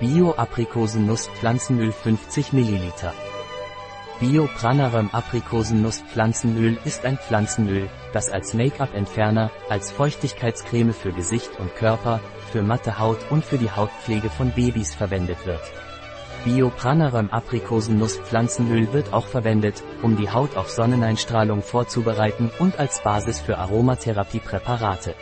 Bio-Aprikosennuss-Pflanzenöl 50 ml. Bio-Pranarum Aprikosennuss-Pflanzenöl ist ein Pflanzenöl, das als Make-up-Entferner, als Feuchtigkeitscreme für Gesicht und Körper, für matte Haut und für die Hautpflege von Babys verwendet wird. Bio-Pranarum Aprikosennuss-Pflanzenöl wird auch verwendet, um die Haut auf Sonneneinstrahlung vorzubereiten und als Basis für Aromatherapie-Präparate.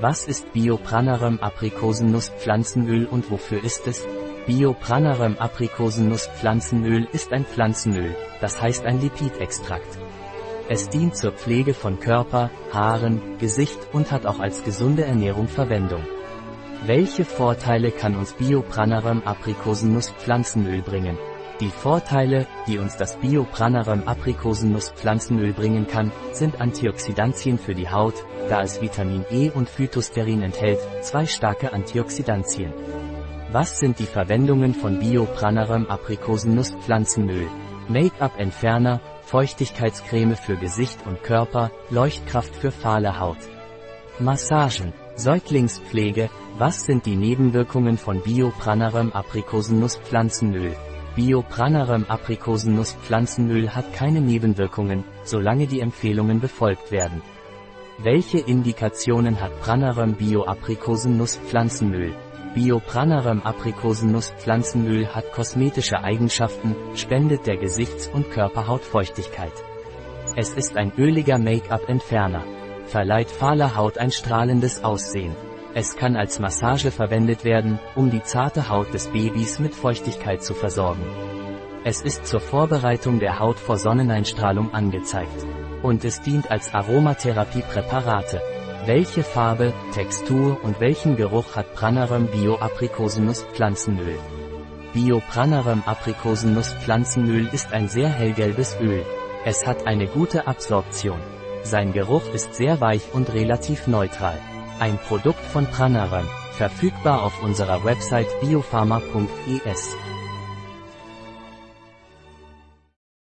Was ist Bio-Pranarum Aprikosennuss-Pflanzenöl und wofür ist es? Bio-Pranarum Aprikosennuss-Pflanzenöl ist ein Pflanzenöl, das heißt ein Lipidextrakt. Es dient zur Pflege von Körper, Haaren, Gesicht und hat auch als gesunde Ernährung Verwendung. Welche Vorteile kann uns Bio-Pranarum Aprikosennuss Pflanzenöl bringen? Die Vorteile, die uns das Bio-Pranarum Aprikosennuss Pflanzenöl bringen kann, sind Antioxidantien für die Haut, da es Vitamin E und Phytosterin enthält, zwei starke Antioxidantien. Was sind die Verwendungen von Bio-Pranarum Aprikosennuss Pflanzenöl? Make-up-Entferner, Feuchtigkeitscreme für Gesicht und Körper, Leuchtkraft für fahle Haut. Massagen, Säuglingspflege, was sind die Nebenwirkungen von Bio-Pranarum Aprikosennuss Pflanzenöl? Bio-Pranarum Aprikosennuss Pflanzenöl hat keine Nebenwirkungen, solange die Empfehlungen befolgt werden. Welche Indikationen hat Pranarum Bio Aprikosennuss Pflanzenöl? Bio Pranarum Aprikosennuss Pflanzenöl hat kosmetische Eigenschaften, spendet der Gesichts- und Körperhaut Feuchtigkeit. Es ist ein öliger Make-up-Entferner verleiht fahler Haut ein strahlendes Aussehen. Es kann als Massage verwendet werden, um die zarte Haut des Babys mit Feuchtigkeit zu versorgen. Es ist zur Vorbereitung der Haut vor Sonneneinstrahlung angezeigt. Und es dient als Aromatherapie-Präparate. Welche Farbe, Textur und welchen Geruch hat Pranarum Bio Aprikosennuss Pflanzenöl? Bio Pranarum Aprikosennuss Pflanzenöl ist ein sehr hellgelbes Öl. Es hat eine gute Absorption. Sein Geruch ist sehr weich und relativ neutral. Ein Produkt von Pranaran, verfügbar auf unserer Website biopharma.es.